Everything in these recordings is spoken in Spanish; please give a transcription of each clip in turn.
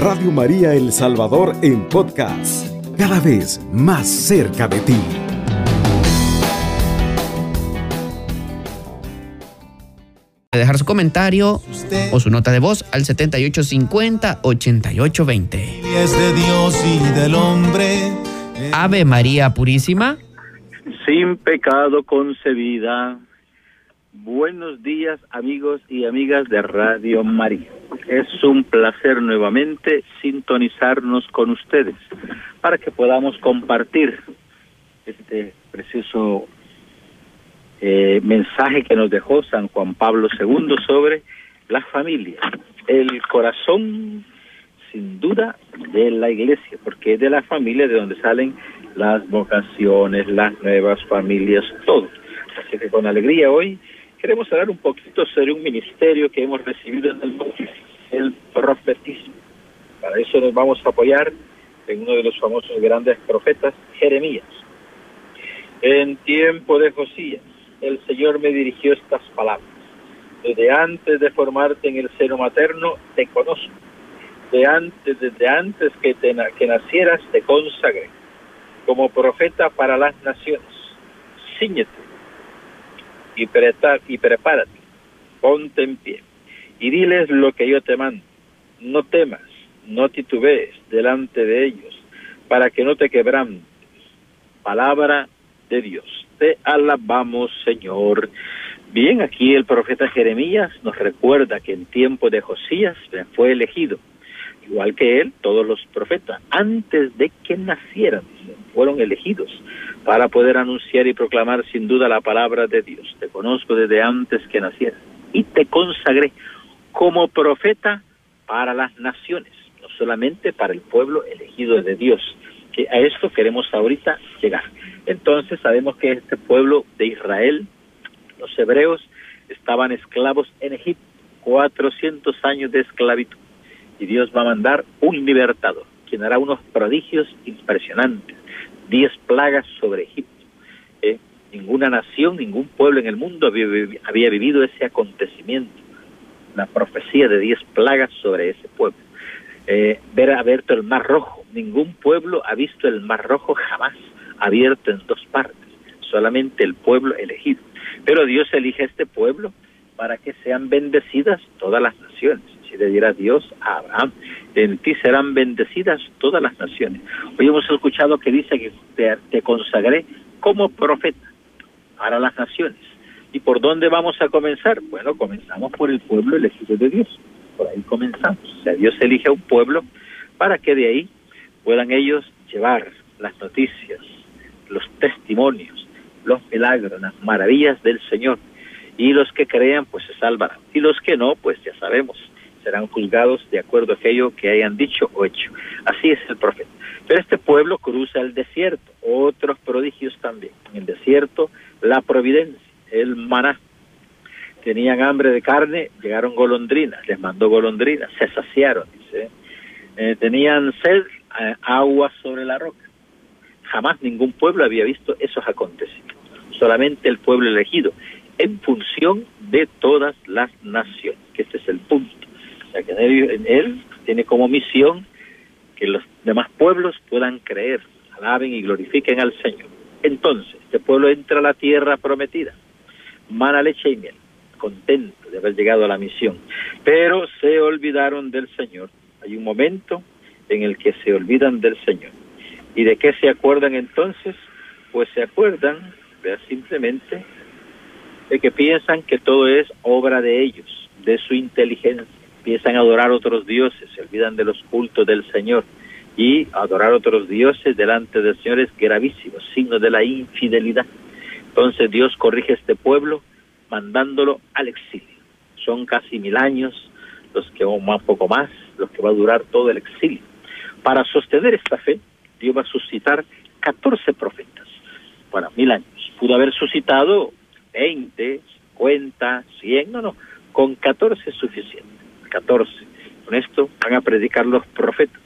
Radio María El Salvador en podcast, cada vez más cerca de ti. dejar su comentario o su nota de voz al 7850-8820. Es de Dios y del hombre. Ave María Purísima. Sin pecado concebida. Buenos días amigos y amigas de Radio María. Es un placer nuevamente sintonizarnos con ustedes para que podamos compartir este precioso eh, mensaje que nos dejó San Juan Pablo II sobre la familia, el corazón sin duda de la iglesia, porque es de la familia de donde salen las vocaciones, las nuevas familias, todo. Así que con alegría hoy queremos hablar un poquito sobre un ministerio que hemos recibido en el el profetismo. Para eso nos vamos a apoyar en uno de los famosos grandes profetas, Jeremías. En tiempo de Josías, el Señor me dirigió estas palabras. Desde antes de formarte en el seno materno, te conozco. De antes, desde antes que, te, que nacieras, te consagré. Como profeta para las naciones, ciñete y, y prepárate, ponte en pie y diles lo que yo te mando. No temas, no titubees delante de ellos, para que no te quebrantes. Palabra de Dios. Te alabamos, Señor. Bien, aquí el profeta Jeremías nos recuerda que en tiempo de Josías fue elegido, igual que él, todos los profetas, antes de que nacieran, fueron elegidos para poder anunciar y proclamar sin duda la palabra de Dios. Te conozco desde antes que nacieras y te consagré como profeta para las naciones, no solamente para el pueblo elegido de Dios, que a esto queremos ahorita llegar. Entonces sabemos que este pueblo de Israel, los hebreos, estaban esclavos en Egipto, 400 años de esclavitud, y Dios va a mandar un libertador, quien hará unos prodigios impresionantes, diez plagas sobre Egipto. ¿eh? Ninguna nación, ningún pueblo en el mundo había vivido ese acontecimiento la profecía de diez plagas sobre ese pueblo. Eh, ver abierto el mar rojo. Ningún pueblo ha visto el mar rojo jamás abierto en dos partes, solamente el pueblo elegido. Pero Dios elige este pueblo para que sean bendecidas todas las naciones. Si le diera Dios a Abraham, en ti serán bendecidas todas las naciones. Hoy hemos escuchado que dice que te, te consagré como profeta para las naciones. ¿Y por dónde vamos a comenzar? Bueno, comenzamos por el pueblo elegido de Dios. Por ahí comenzamos. O sea, Dios elige a un pueblo para que de ahí puedan ellos llevar las noticias, los testimonios, los milagros, las maravillas del Señor. Y los que crean, pues se salvarán. Y los que no, pues ya sabemos, serán juzgados de acuerdo a aquello que hayan dicho o hecho. Así es el profeta. Pero este pueblo cruza el desierto, otros prodigios también. En el desierto, la providencia el maná. Tenían hambre de carne, llegaron golondrinas, les mandó golondrinas, se saciaron, dice. Eh, tenían sed, eh, agua sobre la roca. Jamás ningún pueblo había visto esos acontecimientos, solamente el pueblo elegido, en función de todas las naciones, que este es el punto. O sea, que él, él tiene como misión que los demás pueblos puedan creer, alaben y glorifiquen al Señor. Entonces, este pueblo entra a la tierra prometida mala leche y miel, contento de haber llegado a la misión. Pero se olvidaron del Señor. Hay un momento en el que se olvidan del Señor. ¿Y de qué se acuerdan entonces? Pues se acuerdan, vea, simplemente, de que piensan que todo es obra de ellos, de su inteligencia. Empiezan a adorar otros dioses, se olvidan de los cultos del Señor. Y adorar otros dioses delante del Señor es gravísimo, signo de la infidelidad. Entonces Dios corrige a este pueblo mandándolo al exilio. Son casi mil años los que, más poco más, los que va a durar todo el exilio. Para sostener esta fe, Dios va a suscitar 14 profetas para mil años. Pudo haber suscitado 20, 50, 100, no, no, con 14 es suficiente. 14. Con esto van a predicar los profetas,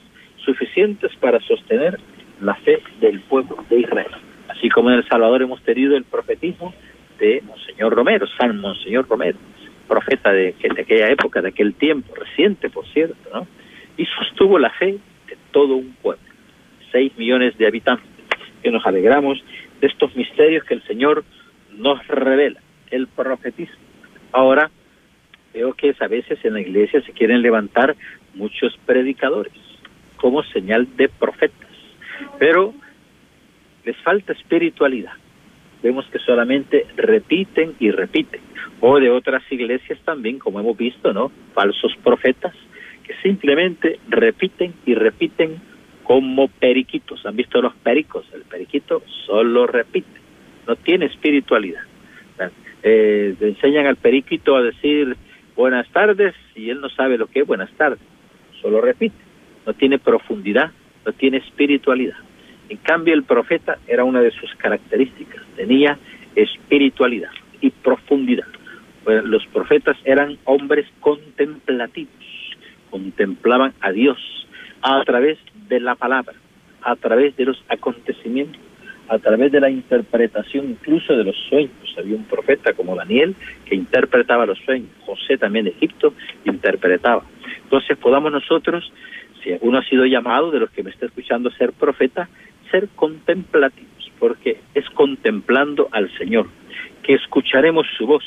suficientes para sostener la fe del pueblo de Israel. Así como en El Salvador hemos tenido el profetismo de Monseñor Romero, San Monseñor Romero, profeta de, aquella época, de aquel tiempo, reciente por cierto, ¿no? y sostuvo la fe de todo un pueblo, seis millones de habitantes, que nos alegramos de estos misterios que el Señor nos revela, el profetismo. Ahora, veo que a veces en la iglesia se quieren levantar muchos predicadores como señal de profetas, pero les falta espiritualidad. Vemos que solamente repiten y repiten. O de otras iglesias también, como hemos visto, ¿no? Falsos profetas que simplemente repiten y repiten como periquitos. ¿Han visto los pericos? El periquito solo repite, no tiene espiritualidad. Eh, enseñan al periquito a decir buenas tardes y él no sabe lo que es buenas tardes, solo repite, no tiene profundidad, no tiene espiritualidad. En cambio, el profeta era una de sus características, tenía espiritualidad y profundidad. los profetas eran hombres contemplativos, contemplaban a Dios a través de la palabra, a través de los acontecimientos, a través de la interpretación incluso de los sueños. Había un profeta como Daniel que interpretaba los sueños, José también de Egipto interpretaba. Entonces podamos nosotros, si alguno ha sido llamado de los que me está escuchando ser profeta, ser contemplativos, porque es contemplando al Señor, que escucharemos su voz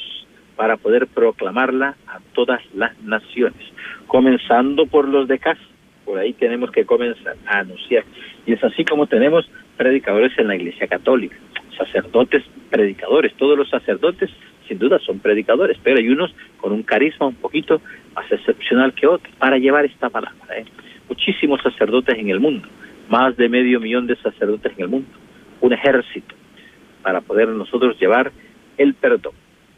para poder proclamarla a todas las naciones, comenzando por los de casa por ahí tenemos que comenzar a anunciar. Y es así como tenemos predicadores en la Iglesia Católica, sacerdotes predicadores. Todos los sacerdotes, sin duda, son predicadores, pero hay unos con un carisma un poquito más excepcional que otros para llevar esta palabra. ¿eh? Muchísimos sacerdotes en el mundo, más de medio millón de sacerdotes en el mundo, un ejército para poder nosotros llevar el perdón,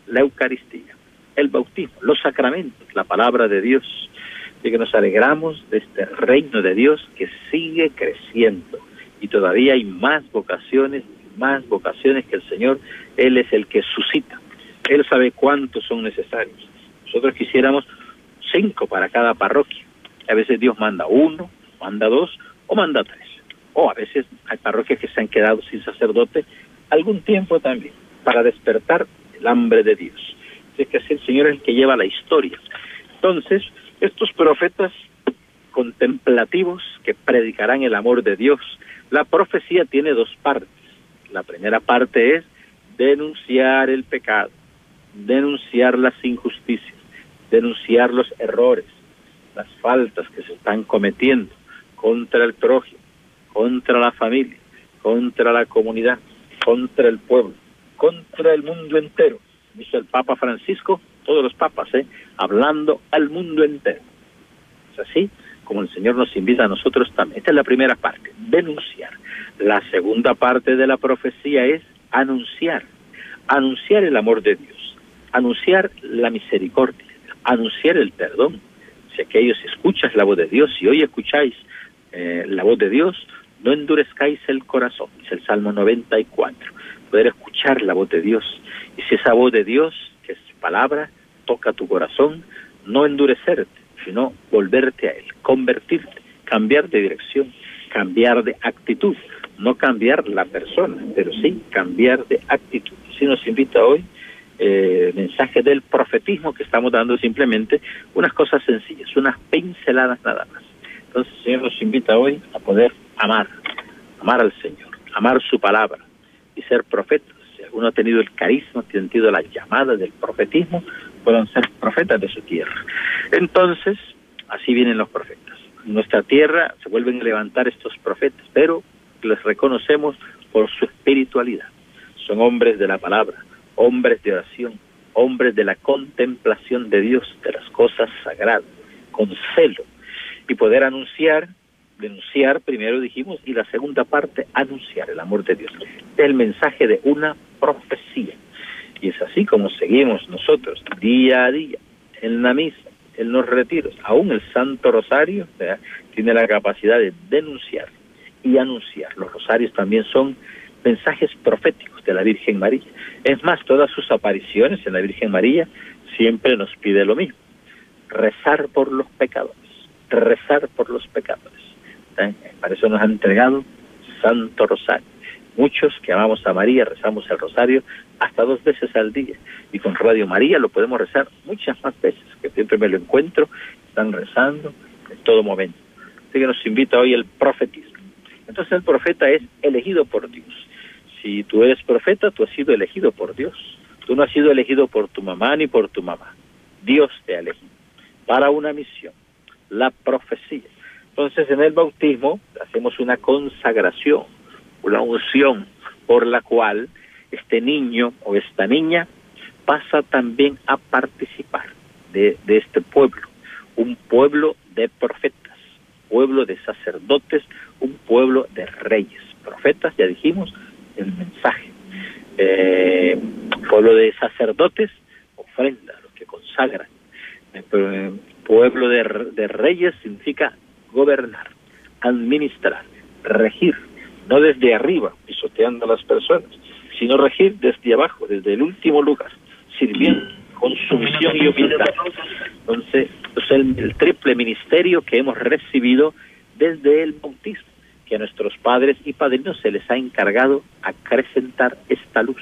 la Eucaristía, el bautismo, los sacramentos, la palabra de Dios, y que nos alegramos de este reino de Dios que sigue creciendo y todavía hay más vocaciones, más vocaciones que el Señor, Él es el que suscita, Él sabe cuántos son necesarios. Nosotros quisiéramos cinco para cada parroquia, a veces Dios manda uno, manda dos o manda tres, o a veces hay parroquias que se han quedado sin sacerdote algún tiempo también, para despertar el hambre de Dios. Es que así el Señor es el que lleva la historia. Entonces, estos profetas contemplativos que predicarán el amor de Dios. La profecía tiene dos partes. La primera parte es denunciar el pecado, denunciar las injusticias, denunciar los errores, las faltas que se están cometiendo contra el prójimo, contra la familia, contra la comunidad, contra el pueblo, contra el mundo entero. Dice el Papa Francisco, todos los papas, ¿eh? hablando al mundo entero. Es así como el Señor nos invita a nosotros también. Esta es la primera parte, denunciar. La segunda parte de la profecía es anunciar, anunciar el amor de Dios, anunciar la misericordia, anunciar el perdón. Si aquellos escuchas la voz de Dios, si hoy escucháis eh, la voz de Dios, no endurezcáis el corazón, es el Salmo 94, poder escuchar la voz de Dios. Y si esa voz de Dios, que es palabra, toca tu corazón, no endurecerte, sino volverte a Él, convertirte, cambiar de dirección, cambiar de actitud, no cambiar la persona, pero sí cambiar de actitud. Si nos invita hoy eh, mensaje del profetismo que estamos dando simplemente unas cosas sencillas, unas pinceladas nada más. Entonces el Señor nos invita hoy a poder amar, amar al Señor, amar su palabra y ser profetas. Si alguno ha tenido el carisma, ha tenido la llamada del profetismo, puedan ser profetas de su tierra. Entonces, así vienen los profetas. En nuestra tierra se vuelven a levantar estos profetas, pero les reconocemos por su espiritualidad. Son hombres de la palabra, hombres de oración, hombres de la contemplación de Dios, de las cosas sagradas, con celo, y poder anunciar, denunciar, primero dijimos, y la segunda parte, anunciar el amor de Dios. El mensaje de una profecía y es así como seguimos nosotros día a día en la misa, en los retiros. Aún el Santo Rosario tiene la capacidad de denunciar y anunciar. Los rosarios también son mensajes proféticos de la Virgen María. Es más, todas sus apariciones en la Virgen María siempre nos pide lo mismo. Rezar por los pecadores, rezar por los pecadores. Para eso nos ha entregado Santo Rosario. Muchos que amamos a María rezamos el rosario hasta dos veces al día. Y con Radio María lo podemos rezar muchas más veces, que siempre me lo encuentro, están rezando, todo momento. Así que nos invita hoy el profetismo. Entonces el profeta es elegido por Dios. Si tú eres profeta, tú has sido elegido por Dios. Tú no has sido elegido por tu mamá ni por tu mamá. Dios te ha elegido para una misión, la profecía. Entonces en el bautismo hacemos una consagración, una unción por la cual este niño o esta niña pasa también a participar de, este pueblo, un pueblo de profetas, pueblo de sacerdotes, un pueblo de reyes. Profetas, ya dijimos, el mensaje. Eh, pueblo de sacerdotes, ofrenda, los que consagran. Eh, pueblo de, de reyes significa gobernar, administrar, regir, no desde arriba, pisoteando a las personas, sino regir desde abajo, desde el último lugar, sirviendo con sumisión y humildad. Entonces, es el, triple ministerio que hemos recibido desde el bautismo, que a nuestros padres y padrinos se les ha encargado acrecentar esta luz,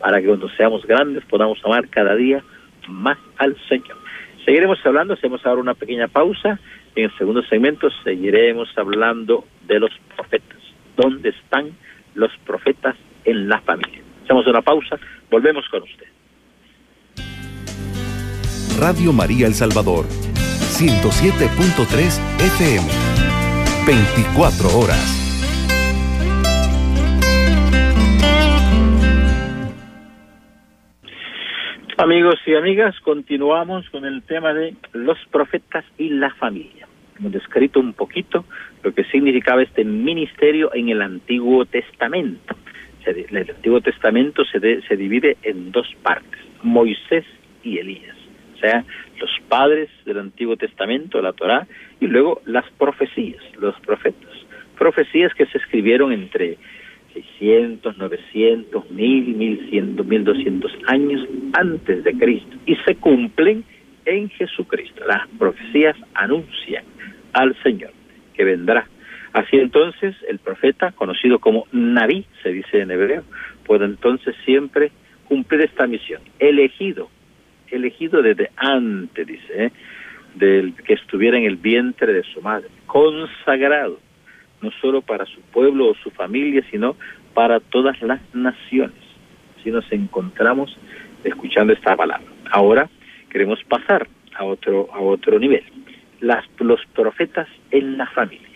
para que cuando seamos grandes podamos amar cada día más al Señor. Seguiremos hablando, hacemos ahora una pequeña pausa en el segundo segmento seguiremos hablando de los profetas. ¿Dónde están los profetas en la familia? Hacemos una pausa, volvemos con usted. Radio María El Salvador, 107.3 FM, 24 horas. Amigos y amigas, continuamos con el tema de los profetas y la familia. Hemos descrito un poquito lo que significaba este ministerio en el Antiguo Testamento. El Antiguo Testamento se, se divide en dos partes, Moisés y Elías. O sea, los padres del Antiguo Testamento, la Torá, y luego las profecías, los profetas. Profecías que se escribieron entre 600, 900, 1000, 1100, 1200 años antes de Cristo y se cumplen en Jesucristo. Las profecías anuncian al Señor que vendrá. Así entonces el profeta, conocido como Naví, se dice en hebreo, puede entonces siempre cumplir esta misión. Elegido, elegido desde antes, dice, ¿eh? del que estuviera en el vientre de su madre, consagrado no solo para su pueblo o su familia, sino para todas las naciones. Si nos encontramos escuchando esta palabra. Ahora queremos pasar a otro a otro nivel. Las, los profetas en la familia.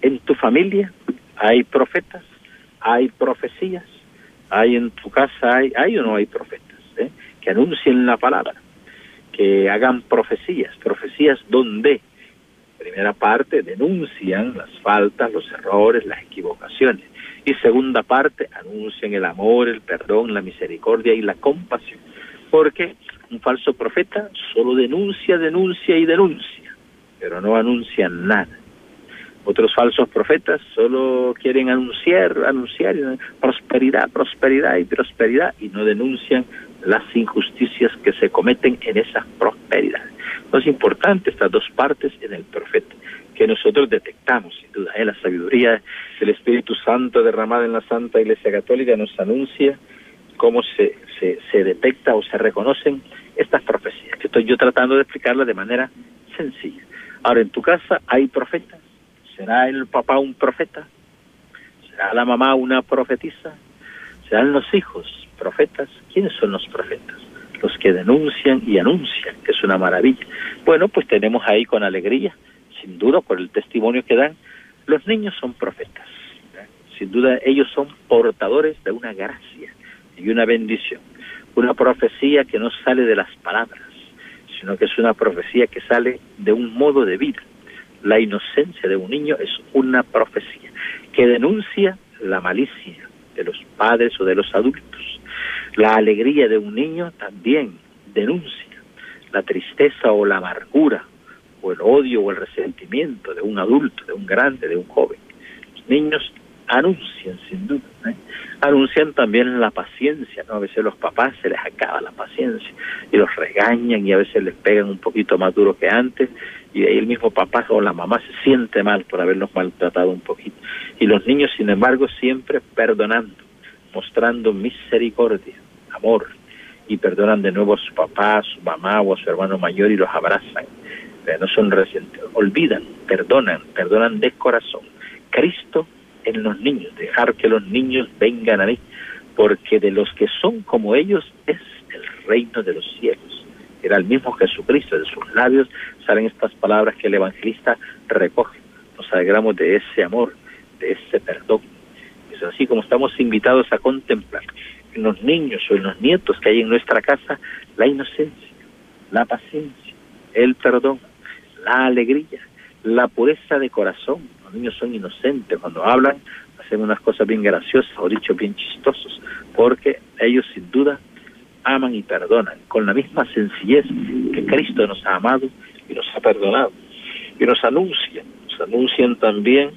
En tu familia hay profetas, hay profecías, hay en tu casa hay hay o no hay profetas ¿eh? que anuncien la palabra, que hagan profecías, profecías donde Primera parte, denuncian las faltas, los errores, las equivocaciones. Y segunda parte, anuncian el amor, el perdón, la misericordia y la compasión. Porque un falso profeta solo denuncia, denuncia y denuncia, pero no anuncia nada. Otros falsos profetas solo quieren anunciar, anunciar prosperidad, prosperidad y prosperidad y no denuncian las injusticias que se cometen en esas prosperidades. No es importante estas dos partes en el profeta, que nosotros detectamos, sin duda. ¿eh? La sabiduría del Espíritu Santo derramada en la Santa Iglesia Católica nos anuncia cómo se, se, se detecta o se reconocen estas profecías, estoy yo tratando de explicarlas de manera sencilla. Ahora, en tu casa hay profetas. ¿Será el papá un profeta? ¿Será la mamá una profetisa? ¿Serán los hijos profetas? ¿Quiénes son los profetas? los que denuncian y anuncian, que es una maravilla. Bueno, pues tenemos ahí con alegría, sin duda por el testimonio que dan, los niños son profetas. Sin duda ellos son portadores de una gracia y una bendición. Una profecía que no sale de las palabras, sino que es una profecía que sale de un modo de vida. La inocencia de un niño es una profecía que denuncia la malicia de los padres o de los adultos la alegría de un niño también denuncia la tristeza o la amargura o el odio o el resentimiento de un adulto, de un grande, de un joven. Los niños anuncian sin duda, anuncian también la paciencia, ¿no? A veces los papás se les acaba la paciencia y los regañan y a veces les pegan un poquito más duro que antes y ahí el mismo papá o la mamá se siente mal por haberlos maltratado un poquito. Y los niños, sin embargo, siempre perdonando, mostrando misericordia amor y perdonan de nuevo a su papá, a su mamá o a su hermano mayor y los abrazan. no son recientes, olvidan, perdonan, perdonan de corazón. Cristo en los niños, dejar que los niños vengan a mí, porque de los que son como ellos es el reino de los cielos. Era el mismo Jesucristo, de sus labios salen estas palabras que el evangelista recoge. Nos alegramos de ese amor, de ese perdón. Es así como estamos invitados a contemplar en los niños o en los nietos que hay en nuestra casa la inocencia, la paciencia, el perdón, la alegría, la pureza de corazón. Los niños son inocentes cuando hablan, hacen unas cosas bien graciosas o dicho bien chistosos, porque ellos sin duda aman y perdonan con la misma sencillez que Cristo nos ha amado y nos ha perdonado. Y nos anuncian, nos anuncian también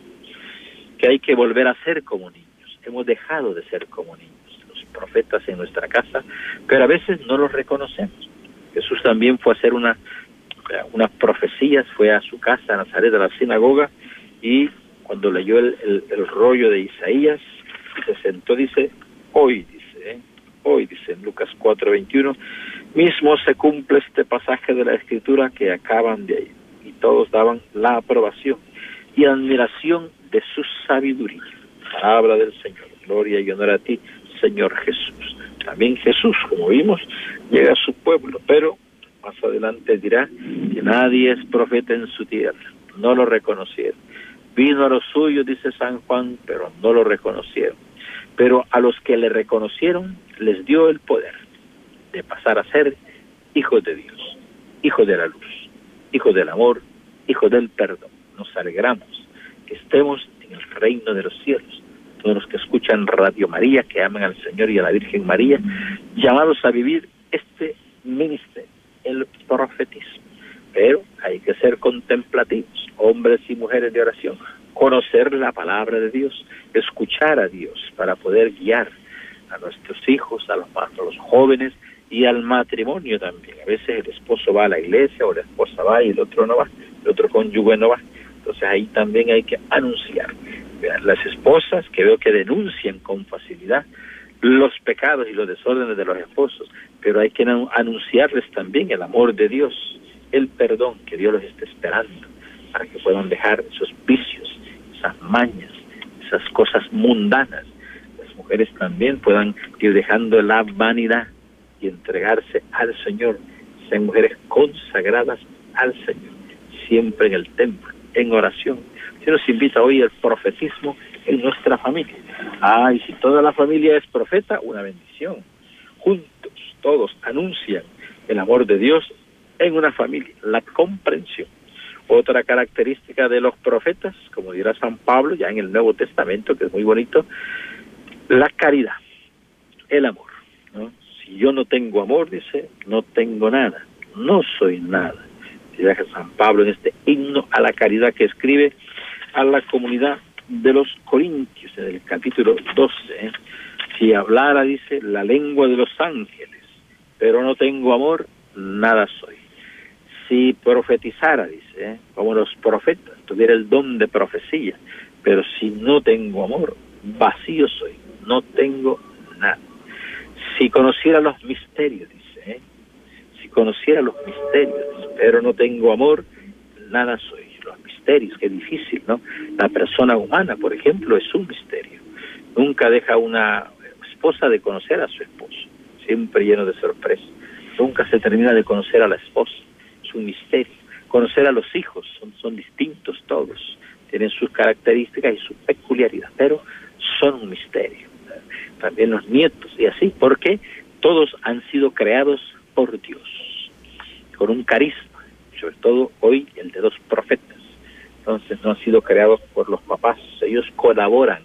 que hay que volver a ser como niños. Hemos dejado de ser como niños, los profetas en nuestra casa, pero a veces no los reconocemos. Jesús también fue a hacer una unas profecías, fue a su casa, a Nazaret, a la sinagoga, y cuando leyó el, el, rollo de Isaías, se sentó, dice, hoy, dice, ¿eh? hoy, dice en Lucas 4:21, mismo se cumple este pasaje de la escritura que acaban de ahí, y todos daban la aprobación y admiración de su sabiduría. Palabra del Señor, gloria y honor a ti, Señor Jesús. También Jesús, como vimos, llega a su pueblo, pero más adelante dirá que nadie es profeta en su tierra, no lo reconocieron. Vino a los suyos, dice San Juan, pero no lo reconocieron. Pero a los que le reconocieron les dio el poder de pasar a ser hijos de Dios, hijos de la luz, hijos del amor, hijos del perdón. Nos alegramos que estemos en el reino de los cielos. Todos los que escuchan Radio María, que aman al Señor y a la Virgen María, llamados a vivir este ministerio el profetismo. Pero hay que ser contemplativos, hombres y mujeres de oración, conocer la palabra de Dios, escuchar a Dios para poder guiar a nuestros hijos, a los, a los jóvenes y al matrimonio también. A veces el esposo va a la iglesia o la esposa va y el otro no va, el otro cónyuge no va. Entonces ahí también hay que anunciar. Las esposas que veo que denuncian con facilidad los pecados y los desórdenes de los esposos, pero hay que anunciarles también el amor de Dios, el perdón que Dios los está esperando, para que puedan dejar esos vicios, esas mañas, esas cosas mundanas. Las mujeres también puedan ir dejando la vanidad y entregarse al Señor, sean mujeres consagradas al Señor, siempre en el templo, en oración. Se nos invita hoy el profetismo en nuestra familia. Ah, si toda la familia es profeta, una bendición. Juntos, todos anuncian el amor de Dios en una familia, la comprensión. Otra característica de los profetas, como dirá San Pablo ya en el Nuevo Testamento, que es muy bonito, la caridad, el amor. Si yo no tengo amor, dice, no tengo nada, no soy nada. Dirá San Pablo en este himno a la caridad que escribe a la comunidad de los Corintios, en el capítulo 12. ¿eh? Si hablara, dice, la lengua de los ángeles, pero no tengo amor, nada soy. Si profetizara, dice, ¿eh? como los profetas, tuviera el don de profecía, pero si no tengo amor, vacío soy, no tengo nada. Si conociera los misterios, dice, ¿eh? si conociera los misterios, pero no tengo amor, nada soy misterios, qué difícil, ¿no? La persona humana, por ejemplo, es un misterio. Nunca deja una esposa de conocer a su esposo, siempre lleno de sorpresas. Nunca se termina de conocer a la esposa, es un misterio. Conocer a los hijos, son, son distintos todos, tienen sus características y su peculiaridad, pero son un misterio. También los nietos y así, porque todos han sido creados por Dios, con un carisma, sobre todo hoy el de dos profetas entonces no han sido creados por los papás, ellos colaboran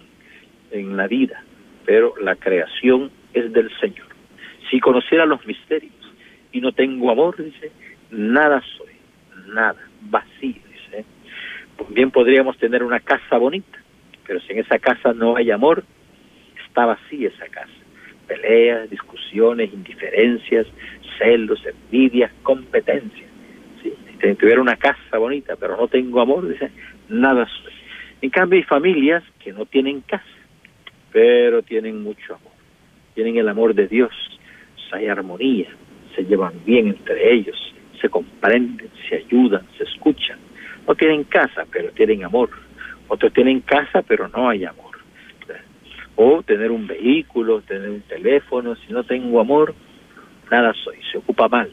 en la vida, pero la creación es del Señor. Si conociera los misterios y no tengo amor, dice, nada soy, nada, vacío, dice. Bien podríamos tener una casa bonita, pero si en esa casa no hay amor, está vacía esa casa. Peleas, discusiones, indiferencias, celos, envidias, competencias si tuviera una casa bonita, pero no tengo amor, dice, nada soy. En cambio hay familias que no tienen casa, pero tienen mucho amor. Tienen el amor de Dios, hay armonía, se llevan bien entre ellos, se comprenden, se ayudan, se escuchan. No tienen casa, pero tienen amor. Otros tienen casa, pero no hay amor. O tener un vehículo, tener un teléfono, si no tengo amor, nada soy, se ocupa mal.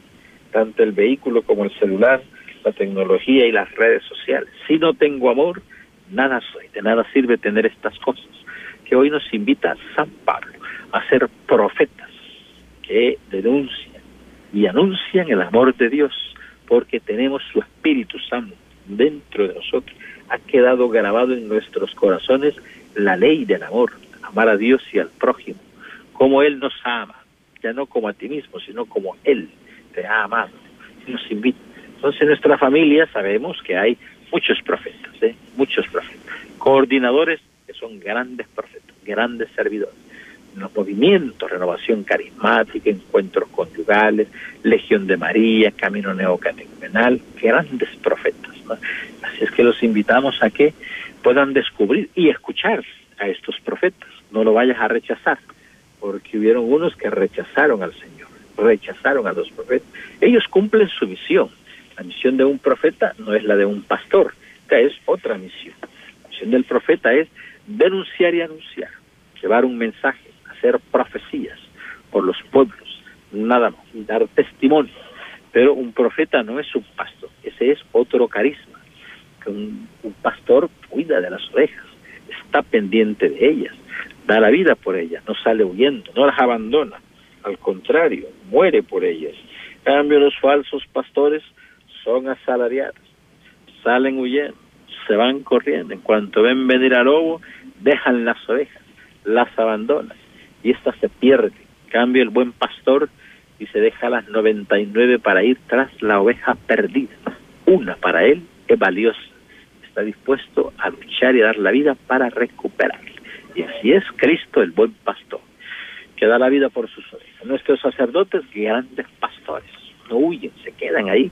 Tanto el vehículo como el celular, la tecnología y las redes sociales. Si no tengo amor, nada soy. De nada sirve tener estas cosas. Que hoy nos invita San Pablo a ser profetas que denuncian y anuncian el amor de Dios, porque tenemos su Espíritu Santo dentro de nosotros. Ha quedado grabado en nuestros corazones la ley del amor, amar a Dios y al prójimo, como Él nos ama, ya no como a ti mismo, sino como Él te ha amado y nos invita. Entonces en nuestra familia sabemos que hay muchos profetas, ¿eh? muchos profetas, coordinadores que son grandes profetas, grandes servidores los movimientos, renovación carismática, encuentros conyugales, Legión de María, Camino Neocatecumenal, grandes profetas. Así es que los invitamos a que puedan descubrir y escuchar a estos profetas. No lo vayas a rechazar, porque hubieron unos que rechazaron al Señor, rechazaron a los profetas. Ellos cumplen su misión. La misión de un profeta no es la de un pastor, esta es otra misión. La misión del profeta es denunciar y anunciar, llevar un mensaje, hacer profecías por los pueblos, nada más, dar testimonio. Pero un profeta no es un pastor, ese es otro carisma. Un, un pastor cuida de las ovejas, está pendiente de ellas, da la vida por ellas, no sale huyendo, no las abandona, al contrario, muere por ellas. En cambio, los falsos pastores son asalariados, salen huyendo, se van corriendo, en cuanto ven venir al lobo, dejan las ovejas, las abandonan y ésta se pierde. En cambio, el buen pastor y se deja las 99 para ir tras la oveja perdida. Una para él es valiosa. Está dispuesto a luchar y a dar la vida para recuperarla. Y así es Cristo el buen pastor, que da la vida por sus ovejas. Nuestros sacerdotes, grandes pastores, no huyen, se quedan ahí,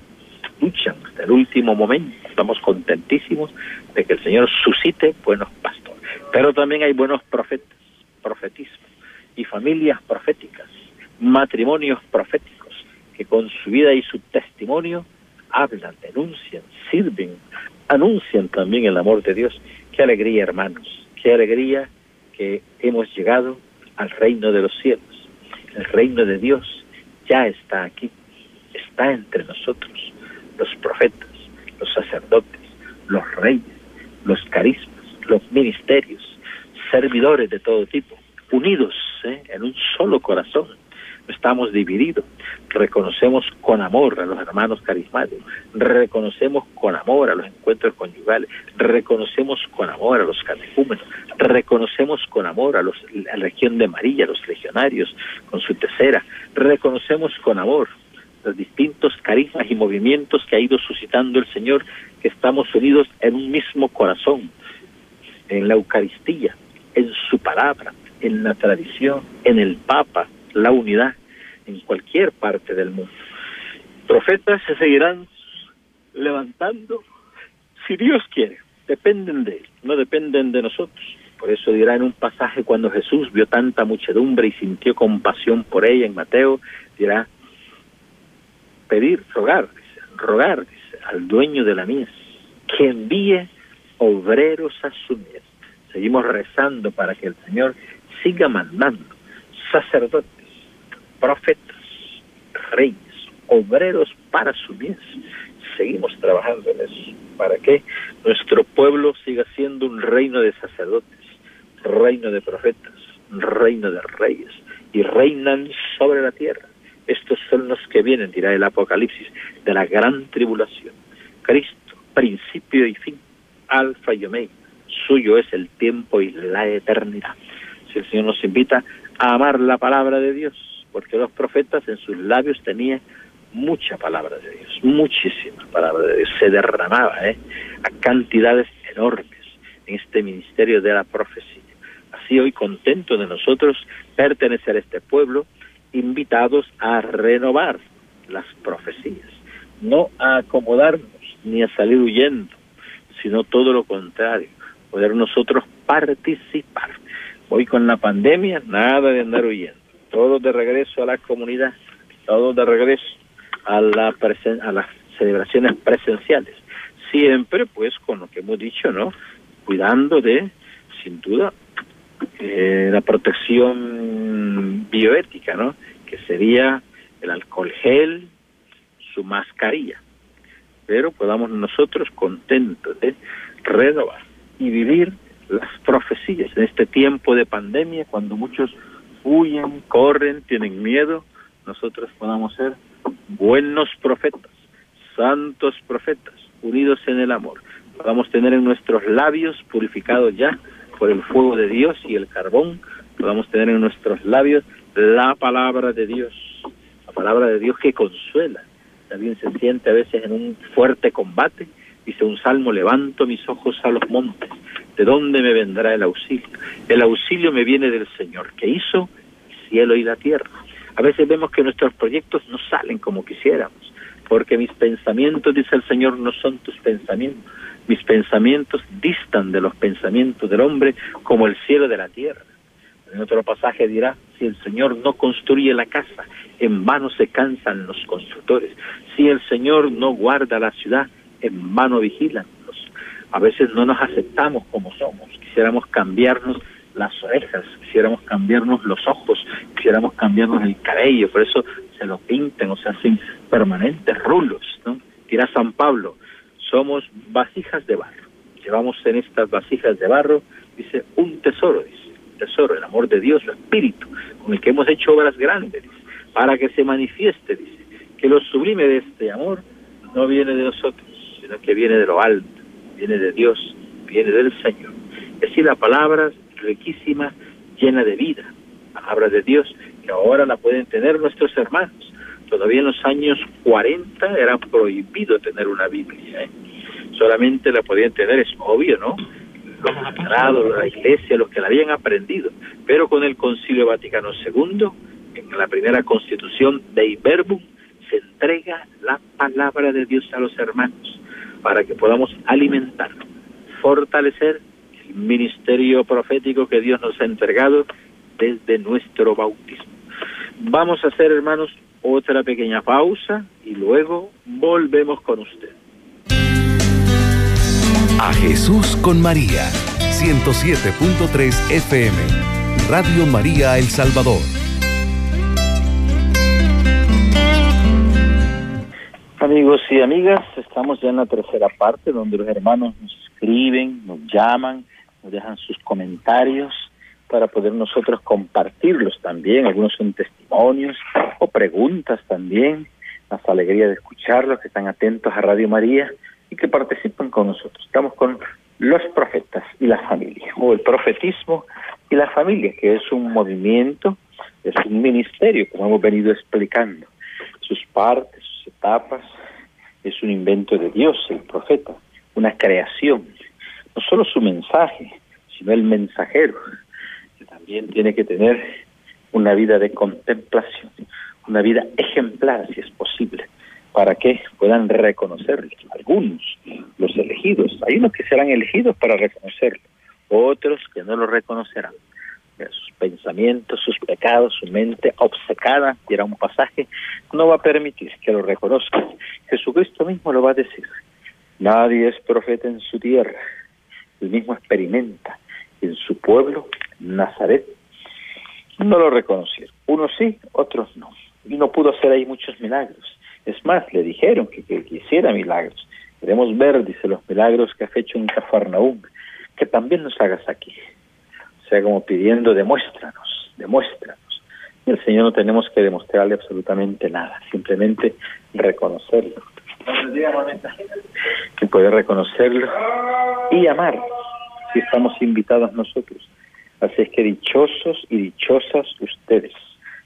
luchan hasta el último momento. Estamos contentísimos de que el Señor suscite buenos pastores. Pero también hay buenos profetas, profetismo y familias proféticas, matrimonios proféticos, que con su vida y su testimonio hablan, denuncian, sirven, anuncian también el amor de Dios. Qué alegría, hermanos, qué alegría que hemos llegado al reino de los cielos. El reino de Dios ya está aquí, está entre nosotros, los profetas, los sacerdotes, los reyes, los carismas, los ministerios, servidores de todo tipo, unidos ¿eh? en un solo corazón. No estamos divididos. Reconocemos con amor a los hermanos carismáticos, reconocemos con amor a los encuentros conyugales, reconocemos con amor a los catecúmenos, reconocemos con amor a, los, la región de María, a los legionarios, con su tercera, reconocemos con amor los distintos carismas y movimientos que ha ido suscitando el Señor, que estamos unidos en un mismo corazón, en la Eucaristía, en su palabra, en la tradición, en el Papa, la unidad en cualquier parte del mundo. Profetas se seguirán levantando si Dios quiere, dependen de Él, no dependen de nosotros. Por eso dirá en un pasaje cuando Jesús vio tanta muchedumbre y sintió compasión por ella en Mateo, dirá, pedir, rogar, rogar al dueño de la mies, que envíe obreros a su mies. Seguimos rezando para que el Señor siga mandando sacerdotes, profetas, reyes, obreros para su bien. Seguimos trabajando en eso, para que nuestro pueblo siga siendo un reino de sacerdotes, reino de profetas, reino de reyes, y reinan sobre la tierra. Estos son los que vienen, dirá el Apocalipsis, de la gran tribulación. Cristo, principio y fin, alfa y omega. Suyo es el tiempo y la eternidad el Señor nos invita a amar la palabra de Dios, porque los profetas en sus labios tenían mucha palabra de Dios, muchísima palabra de Dios, se derramaba ¿eh? a cantidades enormes en este ministerio de la profecía. Así hoy contento de nosotros pertenecer a este pueblo, invitados a renovar las profecías, no a acomodarnos ni a salir huyendo, sino todo lo contrario, poder nosotros participar Hoy con la pandemia, nada de andar huyendo. Todos de regreso a la comunidad, todos de regreso a, la a las celebraciones presenciales. Siempre, pues, con lo que hemos dicho, ¿no? Cuidando de, sin duda, eh, la protección bioética, ¿no? Que sería el alcohol gel, su mascarilla. Pero podamos nosotros contentos de renovar y vivir las profecías en este tiempo de pandemia, cuando muchos huyen, corren, tienen miedo, nosotros podamos ser buenos profetas, santos profetas, unidos en el amor. Podamos tener en nuestros labios, purificados ya por el fuego de Dios y el carbón, podamos tener en nuestros labios la palabra de Dios, la palabra de Dios que consuela. También se siente a veces en un fuerte combate, dice un salmo, levanto mis ojos a los montes, ¿de dónde me vendrá el auxilio? El auxilio me viene del Señor, que hizo el cielo y la tierra. A veces vemos que nuestros proyectos no salen como quisiéramos, porque mis pensamientos, dice el Señor, no son tus pensamientos. Mis pensamientos distan de los pensamientos del hombre como el cielo de la tierra. En otro pasaje dirá, si el Señor no construye la casa, en vano se cansan los constructores. Si el Señor no guarda la ciudad, en vano vigilan. A veces no nos aceptamos como somos, quisiéramos cambiarnos las orejas, quisiéramos cambiarnos los ojos, quisiéramos cambiarnos el cabello, por eso se lo pintan o se hacen permanentes rulos, ¿no? Dirá San Pablo, somos vasijas de barro. Llevamos en estas vasijas de barro, dice, un tesoro, dice, tesoro, el amor de Dios, el espíritu, con el que hemos hecho obras grandes, dice, para que se manifieste, dice, que lo sublime de este amor no viene de nosotros, sino que viene de lo alto, viene de Dios, viene del Señor. Es decir, la palabra riquísima, llena de vida, palabra de Dios, que ahora la pueden tener nuestros hermanos. Todavía en los años 40 era prohibido tener una Biblia. ¿eh? Solamente la podían tener, es obvio, ¿no? Los sagrados, la iglesia, los que la habían aprendido. Pero con el Concilio Vaticano II, en la primera constitución de Iberbum, se entrega la palabra de Dios a los hermanos para que podamos alimentar, fortalecer el ministerio profético que Dios nos ha entregado desde nuestro bautismo. Vamos a hacer, hermanos, otra pequeña pausa y luego volvemos con usted. A Jesús con María, 107.3 FM, Radio María El Salvador. Amigos y amigas, estamos ya en la tercera parte donde los hermanos nos escriben, nos llaman, nos dejan sus comentarios para poder nosotros compartirlos también. Algunos son testimonios o preguntas también. Nos alegría de escucharlos, que están atentos a Radio María y que participan con nosotros. Estamos con los profetas y la familia, o el profetismo y la familia, que es un movimiento, es un ministerio, como hemos venido explicando. Sus partes, etapas, es un invento de Dios, el profeta, una creación. No solo su mensaje, sino el mensajero, que también tiene que tener una vida de contemplación, una vida ejemplar, si es posible, para que puedan reconocerlo. Algunos, los elegidos, hay unos que serán elegidos para reconocerlo, otros que no lo reconocerán sus pensamientos, sus pecados, su mente obcecada, y era un pasaje, no va a permitir que lo reconozcan. Jesucristo mismo lo va a decir. Nadie es profeta en su tierra. Él mismo experimenta en su pueblo, Nazaret. No lo reconocieron. Unos sí, otros no. Y no pudo hacer ahí muchos milagros. Es más, le dijeron que, que, hiciera milagros. Queremos ver, dice, los milagros que has hecho en Cafarnaúm, que también los hagas aquí sea, como pidiendo, demuéstranos, demuéstranos. Y el Señor no tenemos que demostrarle absolutamente nada, simplemente reconocerlo. Que puede reconocerlo y amar, si estamos invitados nosotros. Así es que dichosos y dichosas ustedes,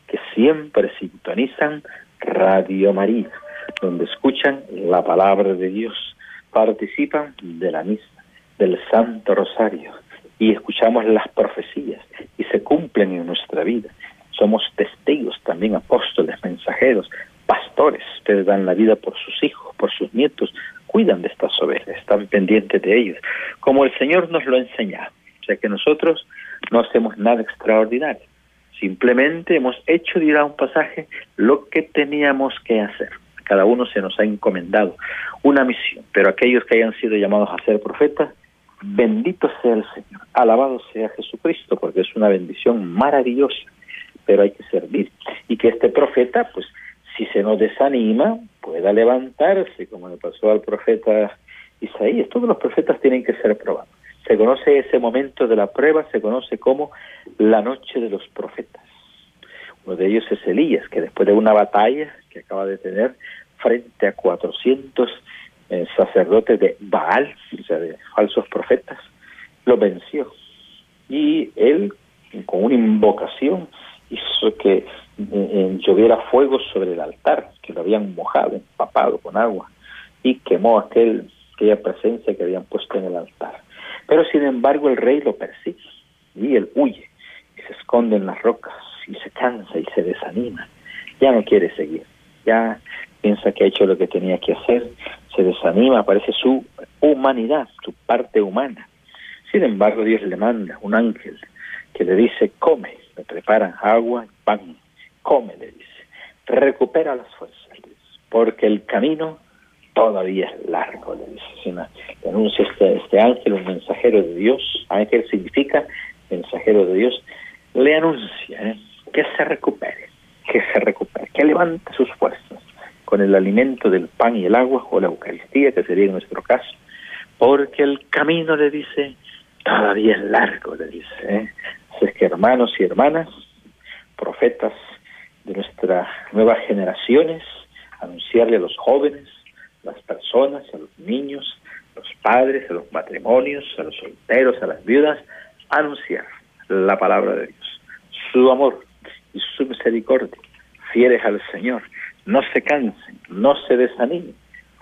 que siempre sintonizan Radio María, donde escuchan la palabra de Dios, participan de la misa, del Santo Rosario, y escuchamos las profecías y se cumplen en nuestra vida. Somos testigos también, apóstoles, mensajeros, pastores. Ustedes dan la vida por sus hijos, por sus nietos, cuidan de estas ovejas, están pendientes de ellos, como el Señor nos lo ha enseñado. O sea que nosotros no hacemos nada extraordinario. Simplemente hemos hecho, dirá un pasaje, lo que teníamos que hacer. cada uno se nos ha encomendado una misión, pero aquellos que hayan sido llamados a ser profetas, bendito sea el Señor, alabado sea Jesucristo, porque es una bendición maravillosa, pero hay que servir. Y que este profeta, pues, si se nos desanima, pueda levantarse, como le pasó al profeta Isaías. Todos los profetas tienen que ser probados. Se conoce ese momento de la prueba, se conoce como la noche de los profetas. Uno de ellos es Elías, que después de una batalla que acaba de tener frente a 400 eh, sacerdotes de Baal, o sea, de falsos profetas, lo venció. Y él, con una invocación, hizo que eh, eh, lloviera fuego sobre el altar, que lo habían mojado, empapado con agua, y quemó aquel, aquella presencia que habían puesto en el altar. Pero sin embargo el rey lo persigue y él huye y se esconde en las rocas y se cansa y se desanima. Ya no quiere seguir, ya piensa que ha hecho lo que tenía que hacer, se desanima, aparece su humanidad, su parte humana. Sin embargo, Dios le manda un ángel que le dice, come, le preparan agua y pan, come, le dice, recupera las fuerzas, porque el camino todavía es largo, le dice. Una, anuncia este, este ángel, un mensajero de Dios, ángel significa mensajero de Dios, le anuncia ¿eh? que se recupere, que se recupere, que levante sus fuerzas con el alimento del pan y el agua o la Eucaristía, que sería en nuestro caso, porque el camino, le dice, todavía es largo, le dice. ¿eh? es que hermanos y hermanas, profetas de nuestras nuevas generaciones, anunciarle a los jóvenes, las personas, a los niños, a los padres, a los matrimonios, a los solteros, a las viudas, anunciar la palabra de Dios, su amor y su misericordia, fieles al Señor, no se cansen, no se desanimen.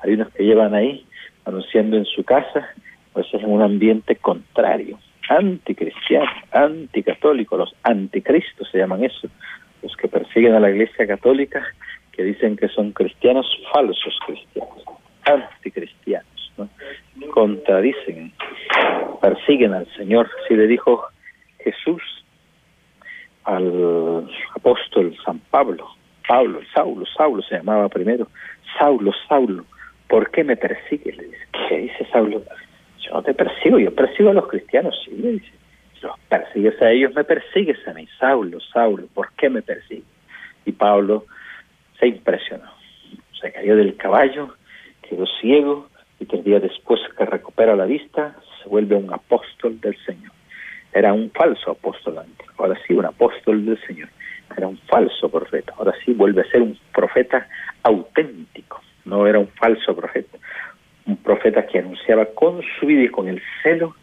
Hay unos que llevan ahí anunciando en su casa, pues es en un ambiente contrario, anticristiano, anticatólico, los anticristos se llaman eso, los que persiguen a la Iglesia Católica, que dicen que son cristianos falsos cristianos, anticristianos, ¿no? contradicen, persiguen al Señor. Si le dijo Jesús al apóstol San Pablo, Pablo, Saulo, Saulo se llamaba primero, Saulo, Saulo, ¿por qué me persigues? Le dice, ¿qué dice Saulo? Yo no te persigo, yo persigo a los cristianos, sí, le dice. Los persigues a ellos, me persigues a mí, Saulo, Saulo, ¿por qué me persigues? Y Pablo se impresionó, se cayó del caballo, quedó ciego y tres días después que recupera la vista, se vuelve un apóstol del Señor. Era un falso apóstol antes, ahora sí un apóstol del Señor. Era un falso profeta, ahora sí vuelve a ser un profeta auténtico, no era un falso profeta. Un profeta que anunciaba con su vida y con el celo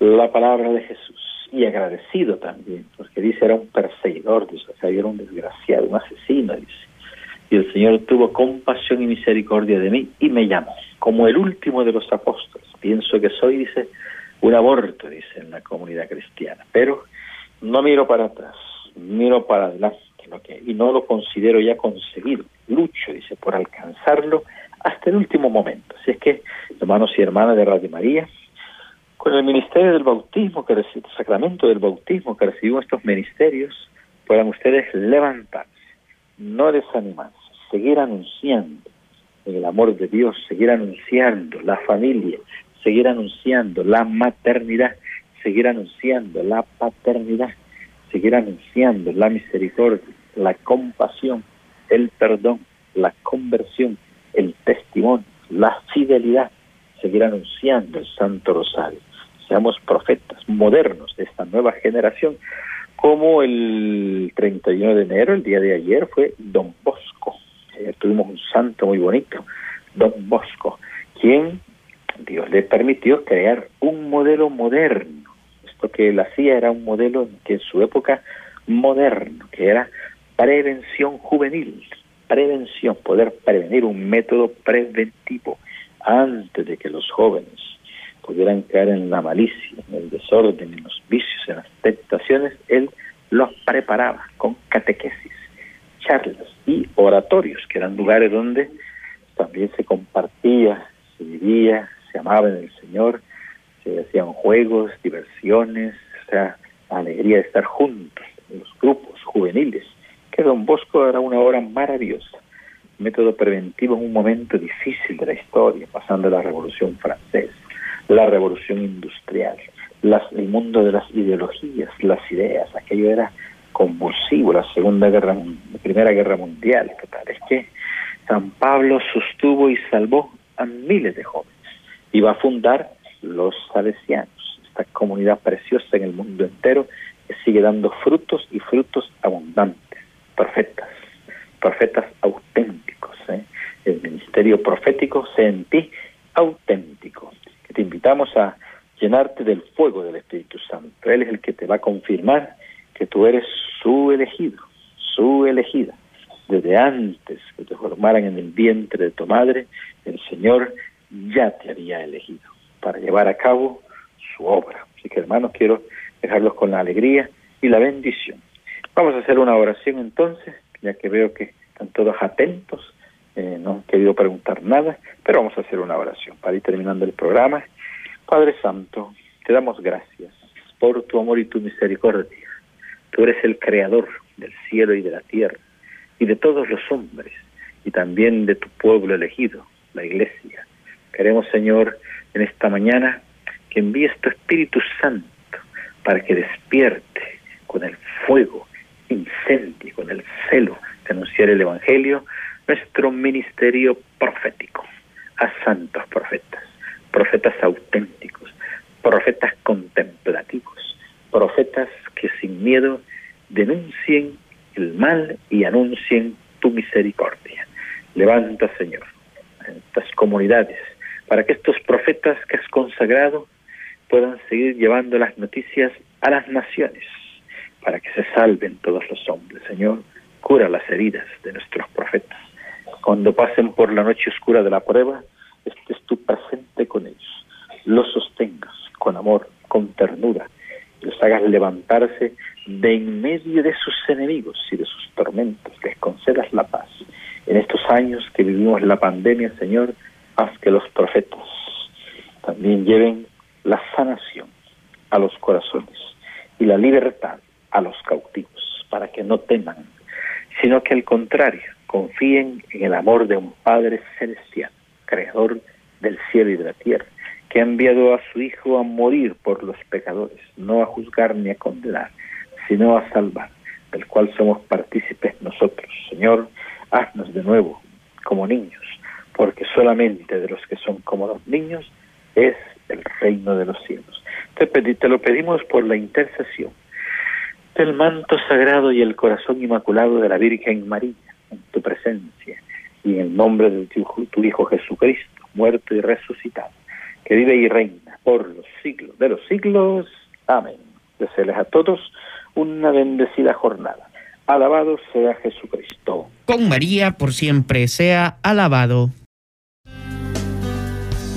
la palabra de Jesús. Y agradecido también, porque dice era un perseguidor, dice, o sea, era un desgraciado, un asesino, dice. Y el Señor tuvo compasión y misericordia de mí y me llamó como el último de los apóstoles. Pienso que soy, dice, un aborto, dice, en la comunidad cristiana, pero no miro para atrás, miro para adelante, y no lo considero ya conseguido. Lucho, dice, por alcanzarlo hasta el último momento. Así es que, hermanos y hermanas de Radio María, con el ministerio del bautismo, que el sacramento del bautismo que recibimos estos ministerios, puedan ustedes levantarse, no desanimarse, seguir anunciando el amor de Dios, seguir anunciando la familia, seguir anunciando la maternidad, seguir anunciando la paternidad, seguir anunciando la misericordia, la compasión, el perdón, la conversión, el testimonio, la fidelidad, seguir anunciando el Santo Rosario. Seamos profetas modernos de esta nueva generación, como el 31 de enero, el día de ayer, fue Don Bosco. Ayer tuvimos un santo muy bonito, Don Bosco, quien Dios le permitió crear un modelo moderno. Esto que él era un modelo que en su época moderno, que era prevención juvenil, prevención, poder prevenir un método preventivo antes de que los jóvenes pudieran caer en la malicia, en el desorden, en los vicios, en las tentaciones, él los preparaba con catequesis, charlas y oratorios, que eran lugares donde también se compartía, se vivía, se amaba en el Señor, se hacían juegos, diversiones, o sea, la alegría de estar juntos, los grupos juveniles que Don Bosco era una obra maravillosa. método preventivo en un momento difícil de la historia, pasando la Revolución Francesa, la Revolución Industrial, las, el mundo de las ideologías, las ideas, aquello era convulsivo, la Segunda Guerra, Primera Guerra Mundial, ¿qué tal? Es que San Pablo sostuvo y salvó a miles de jóvenes va a fundar los salesianos, esta comunidad preciosa en el mundo entero que sigue dando frutos y frutos abundantes, perfectas, profetas auténticos. ¿eh? El ministerio profético sea en ti auténtico. Te invitamos a llenarte del fuego del Espíritu Santo. Él es el que te va a confirmar que tú eres su elegido, su elegida. Desde antes que te formaran en el vientre de tu madre, el Señor ya te había elegido para llevar a cabo su obra. Así que hermanos, quiero dejarlos con la alegría y la bendición. Vamos a hacer una oración entonces, ya que veo que están todos atentos, eh, no han querido preguntar nada, pero vamos a hacer una oración para ir terminando el programa. Padre Santo, te damos gracias por tu amor y tu misericordia. Tú eres el creador del cielo y de la tierra y de todos los hombres y también de tu pueblo elegido, la iglesia. Queremos, Señor, en esta mañana que envíes tu Espíritu Santo para que despierte con el fuego, incendie, con el celo de anunciar el Evangelio, nuestro ministerio profético a santos profetas, profetas auténticos, profetas contemplativos, profetas que sin miedo denuncien el mal y anuncien tu misericordia. Levanta, Señor, estas comunidades para que estos profetas que has consagrado puedan seguir llevando las noticias a las naciones, para que se salven todos los hombres. Señor, cura las heridas de nuestros profetas. Cuando pasen por la noche oscura de la prueba, estés tú presente con ellos, los sostengas con amor, con ternura, los hagas levantarse de en medio de sus enemigos y de sus tormentos, les concedas la paz. En estos años que vivimos la pandemia, Señor, haz que los profetas también lleven la sanación a los corazones y la libertad a los cautivos, para que no teman, sino que al contrario, confíen en el amor de un Padre celestial, creador del cielo y de la tierra, que ha enviado a su Hijo a morir por los pecadores, no a juzgar ni a condenar, sino a salvar, del cual somos partícipes nosotros. Señor, haznos de nuevo como niños, porque solamente de los que son como los niños es el reino de los cielos. Te, lo pedimos por la intercesión del manto sagrado y el corazón inmaculado de la Virgen María, en tu presencia, y en el nombre de tu, tu Hijo Jesucristo, muerto y resucitado, que vive y reina por los siglos de los siglos. Amén. Desearles a todos una bendecida jornada. Alabado sea Jesucristo. Con María por siempre sea alabado.